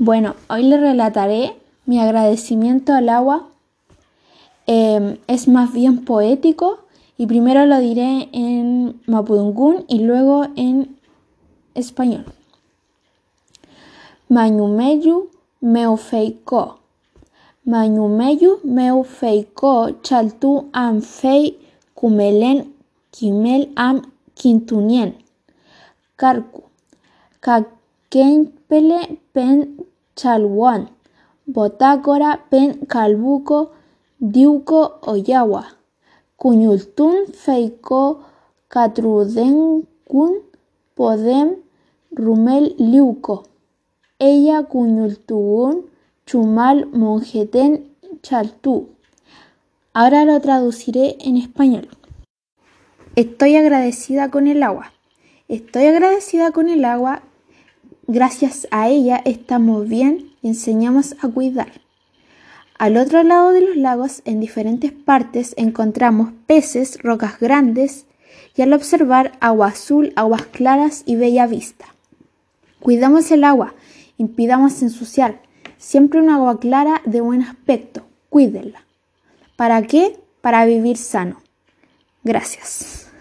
Bueno, hoy le relataré mi agradecimiento al agua. Em, es más bien poético y primero lo diré en mapudungún y luego en español. Mañumeyu meufeiko. Mañumeyu meufeiko chaltu am fei kumelen kimel am kintunien. Karku. Kakenpele pen chalwan, botácora pen calbuco, diuco oyawa, cuñultun feiko katrudenkun podem rumel liuco, ella cuñultuun chumal monjeten chaltú. Ahora lo traduciré en español. Estoy agradecida con el agua. Estoy agradecida con el agua Gracias a ella estamos bien y enseñamos a cuidar. Al otro lado de los lagos, en diferentes partes, encontramos peces, rocas grandes y al observar agua azul, aguas claras y bella vista. Cuidamos el agua, impidamos ensuciar. Siempre un agua clara de buen aspecto. Cuídenla. ¿Para qué? Para vivir sano. Gracias.